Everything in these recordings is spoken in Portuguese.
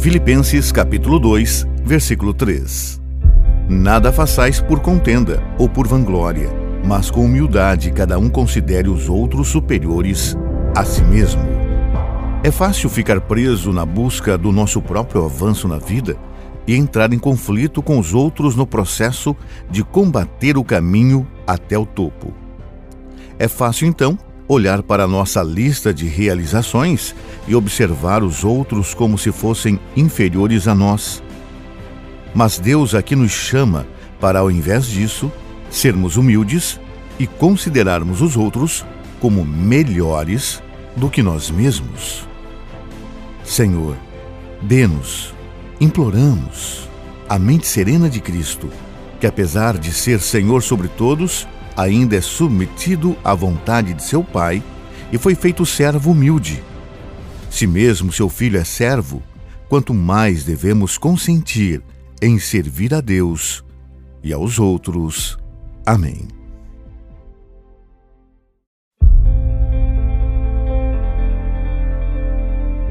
Filipenses capítulo 2, versículo 3. Nada façais por contenda ou por vanglória, mas com humildade cada um considere os outros superiores a si mesmo. É fácil ficar preso na busca do nosso próprio avanço na vida e entrar em conflito com os outros no processo de combater o caminho até o topo. É fácil, então, olhar para nossa lista de realizações e observar os outros como se fossem inferiores a nós. Mas Deus aqui nos chama para, ao invés disso, sermos humildes e considerarmos os outros como melhores do que nós mesmos. Senhor, dê-nos, imploramos, a mente serena de Cristo, que apesar de ser Senhor sobre todos, ainda é submetido à vontade de seu Pai e foi feito servo humilde. Se mesmo seu filho é servo, quanto mais devemos consentir em servir a Deus e aos outros. Amém.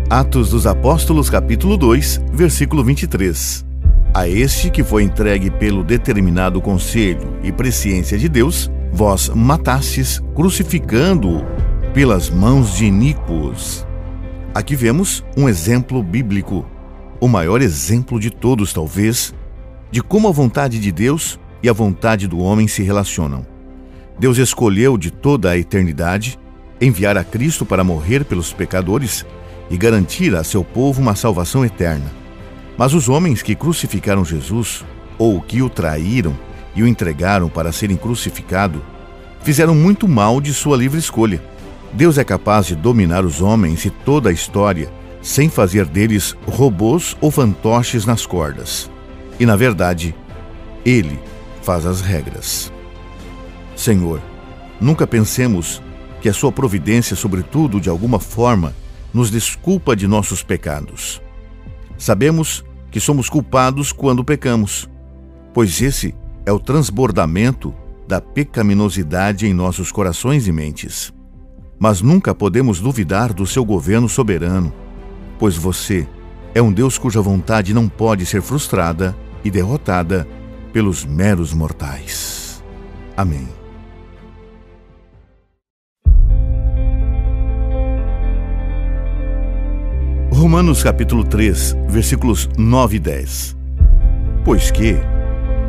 Atos dos Apóstolos, capítulo 2, versículo 23. A este que foi entregue pelo determinado conselho e presciência de Deus, vós matastes, crucificando-o pelas mãos de iníquos. Aqui vemos um exemplo bíblico, o maior exemplo de todos, talvez, de como a vontade de Deus e a vontade do homem se relacionam. Deus escolheu de toda a eternidade enviar a Cristo para morrer pelos pecadores e garantir a seu povo uma salvação eterna. Mas os homens que crucificaram Jesus, ou que o traíram, e o entregaram para serem crucificado, fizeram muito mal de sua livre escolha. Deus é capaz de dominar os homens e toda a história sem fazer deles robôs ou fantoches nas cordas. E, na verdade, Ele faz as regras. Senhor, nunca pensemos que a Sua providência, sobretudo de alguma forma, nos desculpa de nossos pecados. Sabemos que somos culpados quando pecamos, pois esse é o transbordamento da pecaminosidade em nossos corações e mentes. Mas nunca podemos duvidar do seu governo soberano, pois você é um Deus cuja vontade não pode ser frustrada e derrotada pelos meros mortais. Amém. Romanos capítulo 3, versículos 9 e 10. Pois que,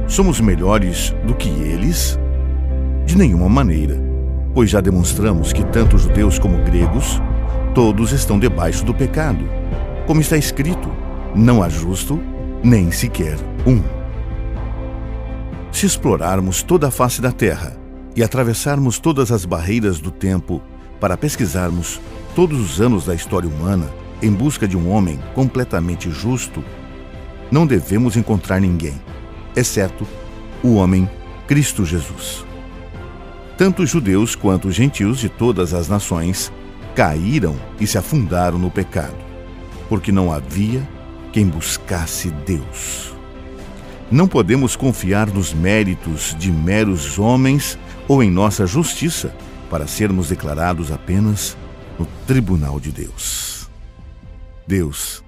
Somos melhores do que eles? De nenhuma maneira, pois já demonstramos que tanto judeus como gregos, todos estão debaixo do pecado. Como está escrito, não há justo, nem sequer um. Se explorarmos toda a face da terra e atravessarmos todas as barreiras do tempo para pesquisarmos todos os anos da história humana em busca de um homem completamente justo, não devemos encontrar ninguém exceto o homem Cristo Jesus. Tanto os judeus quanto os gentios de todas as nações caíram e se afundaram no pecado, porque não havia quem buscasse Deus. Não podemos confiar nos méritos de meros homens ou em nossa justiça para sermos declarados apenas no tribunal de Deus. Deus,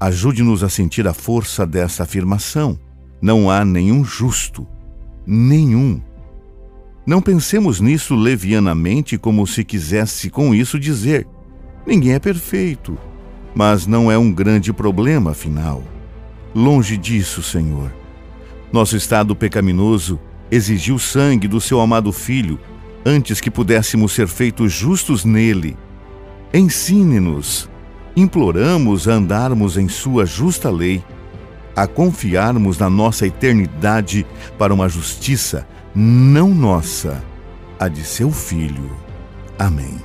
ajude-nos a sentir a força dessa afirmação não há nenhum justo, nenhum. Não pensemos nisso levianamente como se quisesse com isso dizer: ninguém é perfeito. Mas não é um grande problema, afinal. Longe disso, Senhor. Nosso estado pecaminoso exigiu sangue do seu amado Filho antes que pudéssemos ser feitos justos nele. Ensine-nos, imploramos a andarmos em Sua justa lei a confiarmos na nossa eternidade para uma justiça não nossa, a de seu Filho. Amém.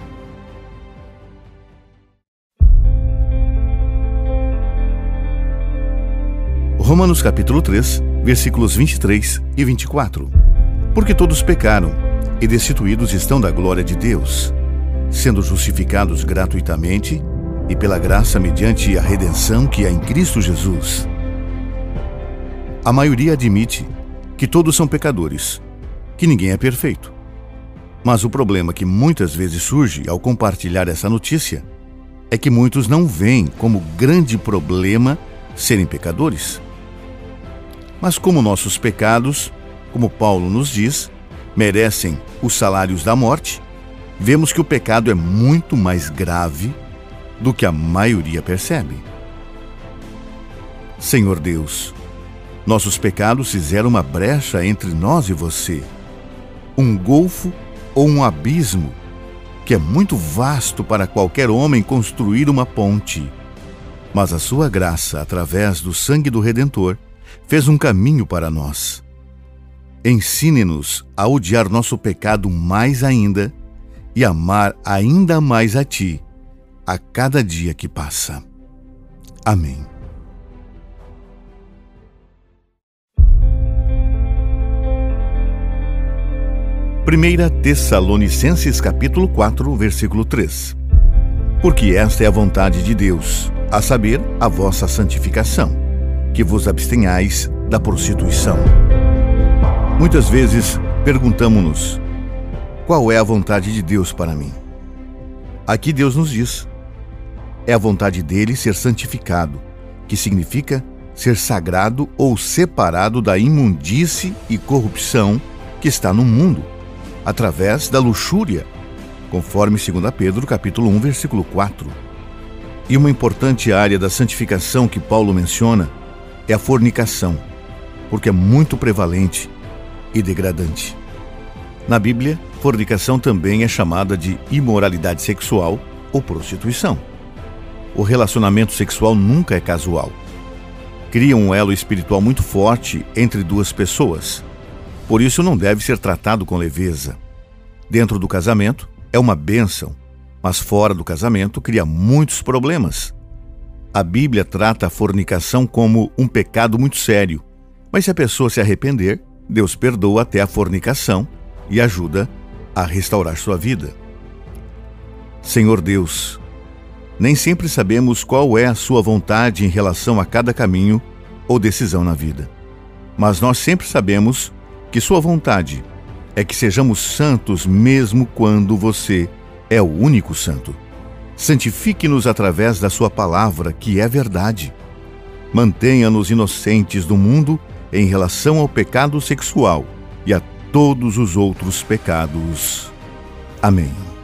Romanos capítulo 3, versículos 23 e 24. Porque todos pecaram e destituídos estão da glória de Deus, sendo justificados gratuitamente e pela graça mediante a redenção que há em Cristo Jesus a maioria admite que todos são pecadores, que ninguém é perfeito. Mas o problema que muitas vezes surge ao compartilhar essa notícia é que muitos não veem como grande problema serem pecadores. Mas como nossos pecados, como Paulo nos diz, merecem os salários da morte, vemos que o pecado é muito mais grave do que a maioria percebe. Senhor Deus, nossos pecados fizeram uma brecha entre nós e você, um golfo ou um abismo que é muito vasto para qualquer homem construir uma ponte. Mas a sua graça, através do sangue do Redentor, fez um caminho para nós. Ensine-nos a odiar nosso pecado mais ainda e amar ainda mais a Ti a cada dia que passa. Amém. Primeira Tessalonicenses capítulo 4, versículo 3. Porque esta é a vontade de Deus, a saber, a vossa santificação, que vos abstenhais da prostituição. Muitas vezes perguntamos-nos: qual é a vontade de Deus para mim? Aqui Deus nos diz: é a vontade dele ser santificado, que significa ser sagrado ou separado da imundície e corrupção que está no mundo, através da luxúria, conforme 2 Pedro capítulo 1, versículo 4. E uma importante área da santificação que Paulo menciona é a fornicação, porque é muito prevalente e degradante. Na Bíblia, fornicação também é chamada de imoralidade sexual ou prostituição. O relacionamento sexual nunca é casual. Cria um elo espiritual muito forte entre duas pessoas. Por isso não deve ser tratado com leveza. Dentro do casamento é uma bênção, mas fora do casamento cria muitos problemas. A Bíblia trata a fornicação como um pecado muito sério, mas se a pessoa se arrepender, Deus perdoa até a fornicação e ajuda a restaurar sua vida. Senhor Deus, nem sempre sabemos qual é a Sua vontade em relação a cada caminho ou decisão na vida, mas nós sempre sabemos que Sua vontade é que sejamos santos mesmo quando você é o único santo. Santifique-nos através da Sua palavra, que é verdade. Mantenha-nos inocentes do mundo em relação ao pecado sexual e a todos os outros pecados. Amém.